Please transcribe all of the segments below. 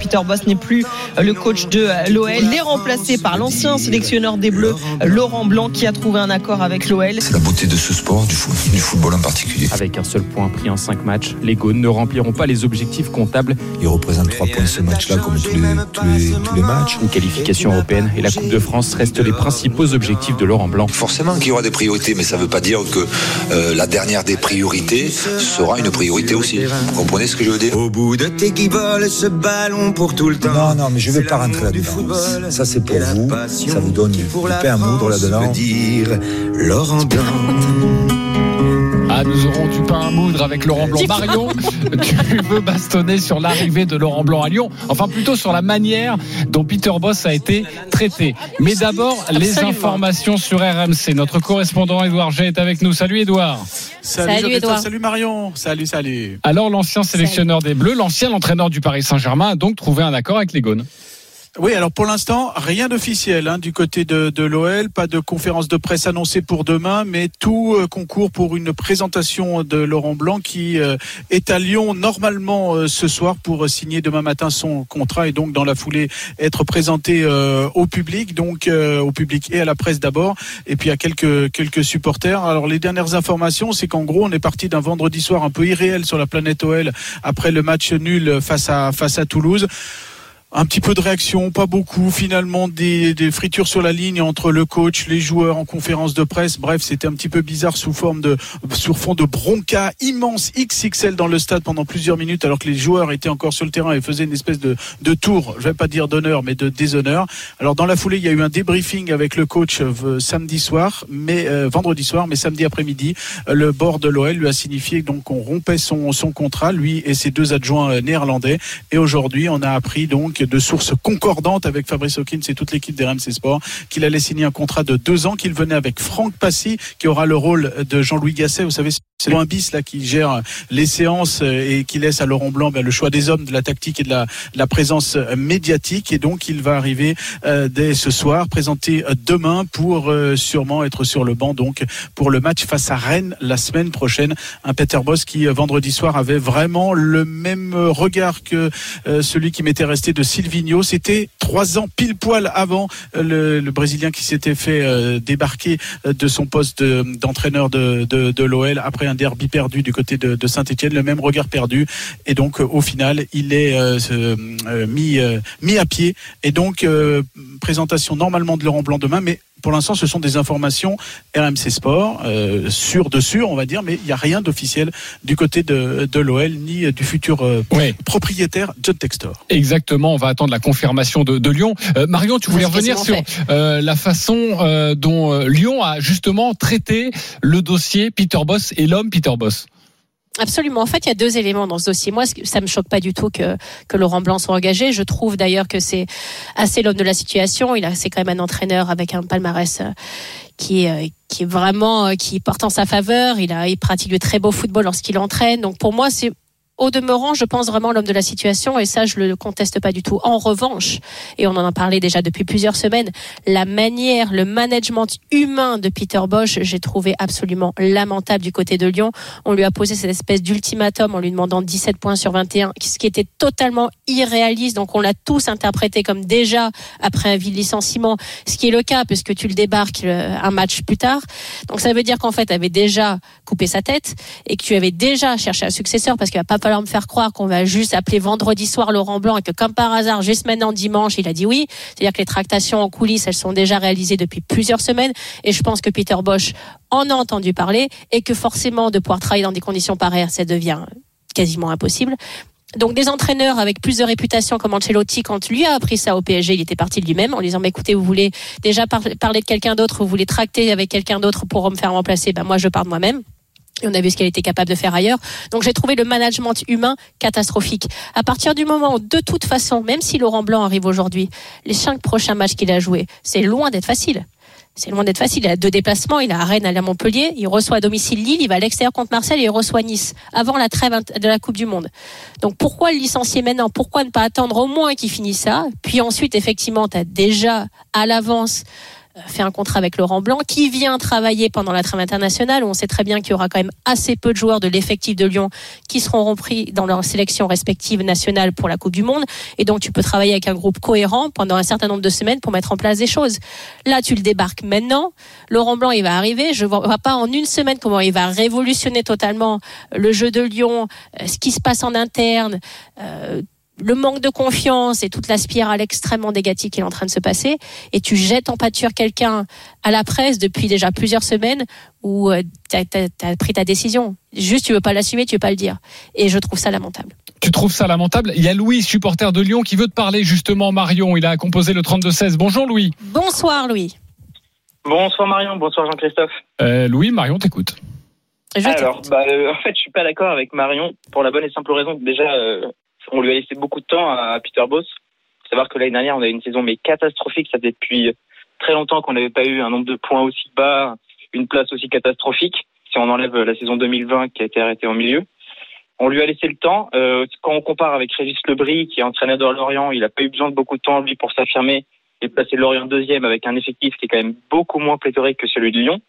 Peter Boss n'est plus le coach de l'OL. Il est remplacé par l'ancien sélectionneur des Bleus, Laurent Blanc, qui a trouvé un accord avec l'OL. C'est la beauté de ce sport, du, foot, du football en particulier. Avec un seul point pris en 5 matchs, les Gaunes ne rempliront pas les objectifs comptables. Ils représentent 3 points ce match-là, comme tous les, tous, les, tous les matchs. Une qualification européenne et la Coupe de France restent les principaux objectifs de Laurent Blanc. Forcément qu'il y aura des priorités, mais ça ne veut pas dire que euh, la dernière des priorités sera une priorité aussi. Vous comprenez ce que je veux dire? Au bout de tes qui volent ce ballon pour tout le temps. Non, non, mais je ne vais pas rentrer là-dedans. Ça, c'est pour vous. Ça vous donne du pain à moudre là-dedans. dire Laurent Blanc. Ah, nous aurons du pain à moudre avec Laurent Blanc. Marion, tu veux bastonner sur l'arrivée de Laurent Blanc à Lyon, enfin plutôt sur la manière dont Peter Boss a été traité. Mais d'abord, les informations sur RMC. Notre correspondant Edouard G est avec nous. Salut Edouard. Salut, salut Edouard. Salut Marion. Salut, salut. Alors, l'ancien sélectionneur des Bleus, l'ancien entraîneur du Paris Saint-Germain a donc trouvé un accord avec les Gaunes. Oui, alors pour l'instant, rien d'officiel hein, du côté de, de l'OL, pas de conférence de presse annoncée pour demain, mais tout euh, concourt pour une présentation de Laurent Blanc qui euh, est à Lyon normalement euh, ce soir pour signer demain matin son contrat et donc dans la foulée être présenté au public, donc au public et à la presse d'abord, et puis à quelques quelques supporters. Alors les dernières informations, c'est qu'en gros on est parti d'un vendredi soir un peu irréel sur la planète OL après le match nul face à face à Toulouse un petit peu de réaction, pas beaucoup. Finalement, des, des, fritures sur la ligne entre le coach, les joueurs en conférence de presse. Bref, c'était un petit peu bizarre sous forme de, sur fond de bronca immense XXL dans le stade pendant plusieurs minutes, alors que les joueurs étaient encore sur le terrain et faisaient une espèce de, de tour. Je vais pas dire d'honneur, mais de déshonneur. Alors dans la foulée, il y a eu un débriefing avec le coach euh, samedi soir, mais euh, vendredi soir, mais samedi après-midi, euh, le bord de l'OL lui a signifié donc qu'on rompait son, son contrat, lui et ses deux adjoints euh, néerlandais. Et aujourd'hui, on a appris donc de sources concordantes avec Fabrice Hawkins et toute l'équipe des RMC Sport qu'il allait signer un contrat de deux ans, qu'il venait avec Franck Passy qui aura le rôle de Jean-Louis Gasset. Vous savez, c'est un bis là qui gère les séances et qui laisse à Laurent Blanc ben, le choix des hommes, de la tactique et de la, de la présence médiatique. Et donc, il va arriver euh, dès ce soir, présenté demain pour euh, sûrement être sur le banc donc pour le match face à Rennes la semaine prochaine. Un Peter Boss qui vendredi soir avait vraiment le même regard que euh, celui qui m'était resté de Silvino. C'était trois ans pile poil avant le, le Brésilien qui s'était fait euh, débarquer de son poste d'entraîneur de, de, de l'OL après un derby perdu du côté de, Saint-Etienne, le même regard perdu. Et donc, au final, il est euh, euh, mis, mis à pied. Et donc, présentation normalement de Laurent Blanc demain, mais pour l'instant, ce sont des informations RMC Sport, euh, sûr de sûr, on va dire, mais il n'y a rien d'officiel du côté de, de l'OL ni du futur euh, oui. propriétaire John Textor. Exactement, on va attendre la confirmation de, de Lyon. Euh, Marion, tu voulais revenir sur la façon dont Lyon a justement traité le dossier Peter Boss et l'homme Peter Boss. Absolument. En fait, il y a deux éléments dans ce dossier. Moi, ça me choque pas du tout que, que Laurent Blanc soit engagé. Je trouve d'ailleurs que c'est assez l'homme de la situation. Il a, c'est quand même un entraîneur avec un palmarès qui est, qui est vraiment, qui porte en sa faveur. Il a, il pratique de très beau football lorsqu'il entraîne. Donc, pour moi, c'est au demeurant, je pense vraiment l'homme de la situation et ça, je le conteste pas du tout. En revanche, et on en a parlé déjà depuis plusieurs semaines, la manière, le management humain de Peter Bosch, j'ai trouvé absolument lamentable du côté de Lyon. On lui a posé cette espèce d'ultimatum en lui demandant 17 points sur 21, ce qui était totalement irréaliste. Donc on l'a tous interprété comme déjà après un vil licenciement, ce qui est le cas puisque tu le débarques un match plus tard. Donc ça veut dire qu'en fait, tu avais déjà coupé sa tête et que tu avais déjà cherché un successeur parce qu'il va pas falloir me faire croire qu'on va juste appeler vendredi soir Laurent Blanc et que comme par hasard, juste maintenant dimanche, il a dit oui. C'est-à-dire que les tractations en coulisses, elles sont déjà réalisées depuis plusieurs semaines. Et je pense que Peter Bosch en a entendu parler et que forcément de pouvoir travailler dans des conditions pareilles, ça devient quasiment impossible. Donc des entraîneurs avec plus de réputation comme Ancelotti, quand lui a appris ça au PSG, il était parti de lui-même en disant mais écoutez, vous voulez déjà par- parler de quelqu'un d'autre, vous voulez tracter avec quelqu'un d'autre pour me faire remplacer, ben moi je pars de moi-même. Et on a vu ce qu'elle était capable de faire ailleurs. Donc j'ai trouvé le management humain catastrophique. À partir du moment où, de toute façon, même si Laurent Blanc arrive aujourd'hui, les cinq prochains matchs qu'il a joués, c'est loin d'être facile. C'est loin d'être facile. Il a deux déplacements. Il a à Rennes, à Montpellier. Il reçoit à domicile Lille. Il va à l'extérieur contre Marseille et il reçoit Nice avant la trêve de la Coupe du Monde. Donc pourquoi le licencier maintenant? Pourquoi ne pas attendre au moins qu'il finisse ça? Puis ensuite, effectivement, tu as déjà à l'avance fait un contrat avec Laurent Blanc qui vient travailler pendant la trêve internationale où on sait très bien qu'il y aura quand même assez peu de joueurs de l'effectif de Lyon qui seront repris dans leurs sélections respectives nationales pour la Coupe du Monde et donc tu peux travailler avec un groupe cohérent pendant un certain nombre de semaines pour mettre en place des choses. Là, tu le débarques maintenant. Laurent Blanc, il va arriver. Je vois pas en une semaine comment il va révolutionner totalement le jeu de Lyon, euh, ce qui se passe en interne. euh, le manque de confiance et toute la spirale extrêmement négative qui est en train de se passer, et tu jettes en pâture quelqu'un à la presse depuis déjà plusieurs semaines où tu as, pris ta décision. Juste, tu veux pas l'assumer, tu veux pas le dire. Et je trouve ça lamentable. Tu trouves ça lamentable? Il y a Louis, supporter de Lyon, qui veut te parler justement, Marion. Il a composé le 32-16. Bonjour Louis. Bonsoir Louis. Bonsoir Marion, bonsoir Jean-Christophe. Euh, Louis, Marion, t'écoute. Alors, bah, euh, en fait, je suis pas d'accord avec Marion pour la bonne et simple raison que déjà, euh, on lui a laissé beaucoup de temps à Peter Boss. Savoir que l'année dernière, on a eu une saison mais catastrophique. Ça fait depuis très longtemps qu'on n'avait pas eu un nombre de points aussi bas, une place aussi catastrophique. Si on enlève la saison 2020 qui a été arrêtée au milieu, on lui a laissé le temps. Euh, quand on compare avec Régis Lebris, qui est entraîneur de Lorient, il n'a pas eu besoin de beaucoup de temps lui pour s'affirmer et placer Lorient deuxième avec un effectif qui est quand même beaucoup moins pléthorique que celui de Lyon.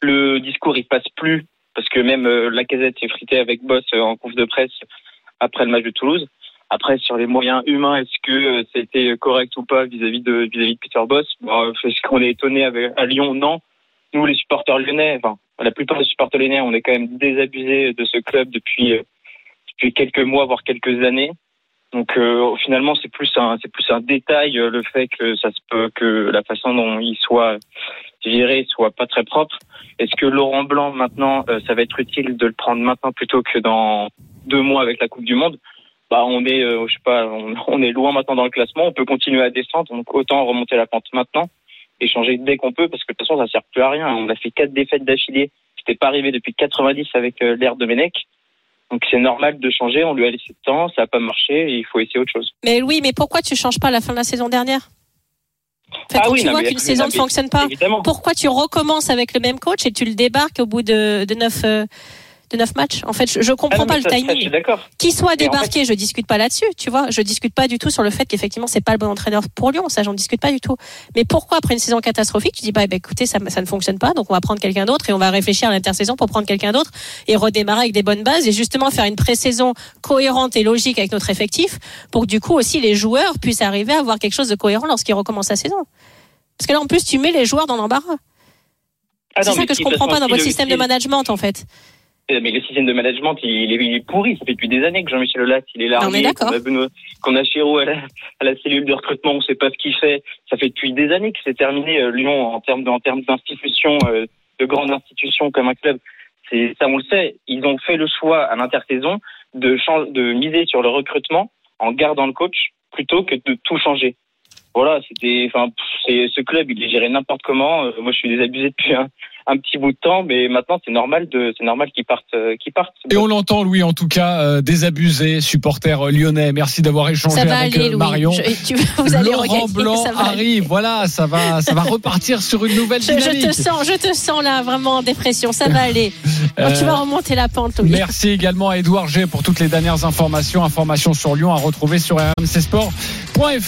Le discours il passe plus parce que même euh, la casette s'est fritée avec Boss euh, en conf de presse après le match de Toulouse. Après, sur les moyens humains, est-ce que euh, c'était correct ou pas vis-à-vis de Peter Boss? Bon, Est-ce qu'on est étonné à Lyon? Non. Nous, les supporters lyonnais, la plupart des supporters lyonnais, on est quand même désabusés de ce club depuis depuis quelques mois, voire quelques années. Donc euh, finalement, c'est plus un détail euh, le fait que la façon dont il soit géré soit pas très propre. Est-ce que Laurent Blanc maintenant, euh, ça va être utile de le prendre maintenant plutôt que dans deux mois avec la Coupe du Monde Bah on est euh, je sais pas, on, on, est loin maintenant dans le classement. On peut continuer à descendre, donc autant remonter la pente maintenant et changer dès qu'on peut parce que de toute façon ça sert plus à rien. On a fait quatre défaites d'affilée. C'était pas arrivé depuis 90 avec euh, l'ère de Menec. Donc c'est normal de changer, on lui a laissé le temps, ça n'a pas marché et il faut essayer autre chose. Mais oui, mais pourquoi tu changes pas à la fin de la saison dernière? En fait, ah quand oui, tu non, vois qu'une saison ne fonctionne pas, évidemment. pourquoi tu recommences avec le même coach et tu le débarques au bout de, de 9 euh, de neuf matchs. En fait, je, je comprends ah non, pas le timing. Qui soit débarqué, en fait- je discute pas là-dessus, tu vois. Je discute pas du tout sur le fait qu'effectivement c'est pas le bon entraîneur pour Lyon, ça j'en discute pas du tout. Mais pourquoi après une saison catastrophique, tu dis bah, bah, écoutez ça, ça ne fonctionne pas, donc on va prendre quelqu'un d'autre et on va réfléchir à l'intersaison pour prendre quelqu'un d'autre et redémarrer avec des bonnes bases et justement faire une pré-saison cohérente et logique avec notre effectif pour que du coup aussi les joueurs puissent arriver à avoir quelque chose de cohérent lorsqu'ils recommencent la saison. Parce que là en plus tu mets les joueurs dans l'embarras. Ah c'est ça que je toute comprends pas dans votre système de management en fait. Euh, Mais le système de management, il est, il est pourri. Ça fait depuis des années que Jean-Michel Aulas, il est là. Qu'on a, Chiro à la, à la cellule de recrutement, on ne sait pas ce qu'il fait. Ça fait depuis des années que c'est terminé euh, Lyon en termes d'institutions, euh, de grandes institutions comme un club. C'est ça, on le sait. Ils ont fait le choix à l'intersaison de, miser sur le recrutement en gardant le coach plutôt que de tout changer. Voilà, c'était, enfin, ce club, il est géré n'importe comment. Euh, moi, je suis désabusé depuis un, un petit bout de temps, mais maintenant, c'est normal de, c'est normal qu'ils partent, euh, qu'ils partent. Et on l'entend, Louis, en tout cas, euh, désabusé, supporter euh, lyonnais. Merci d'avoir échangé Ça va avec aller, Louis. Marion. Je- tu- vous allez Laurent Blanc ça va aller. arrive. Voilà, ça va, ça va repartir sur une nouvelle Je, je dynamique. te sens, je te sens là vraiment en dépression. Ça va aller. Oh, tu vas remonter la pente, Louis. Merci également à Edouard G pour toutes les dernières informations. Informations sur Lyon à retrouver sur rmcsport.fr.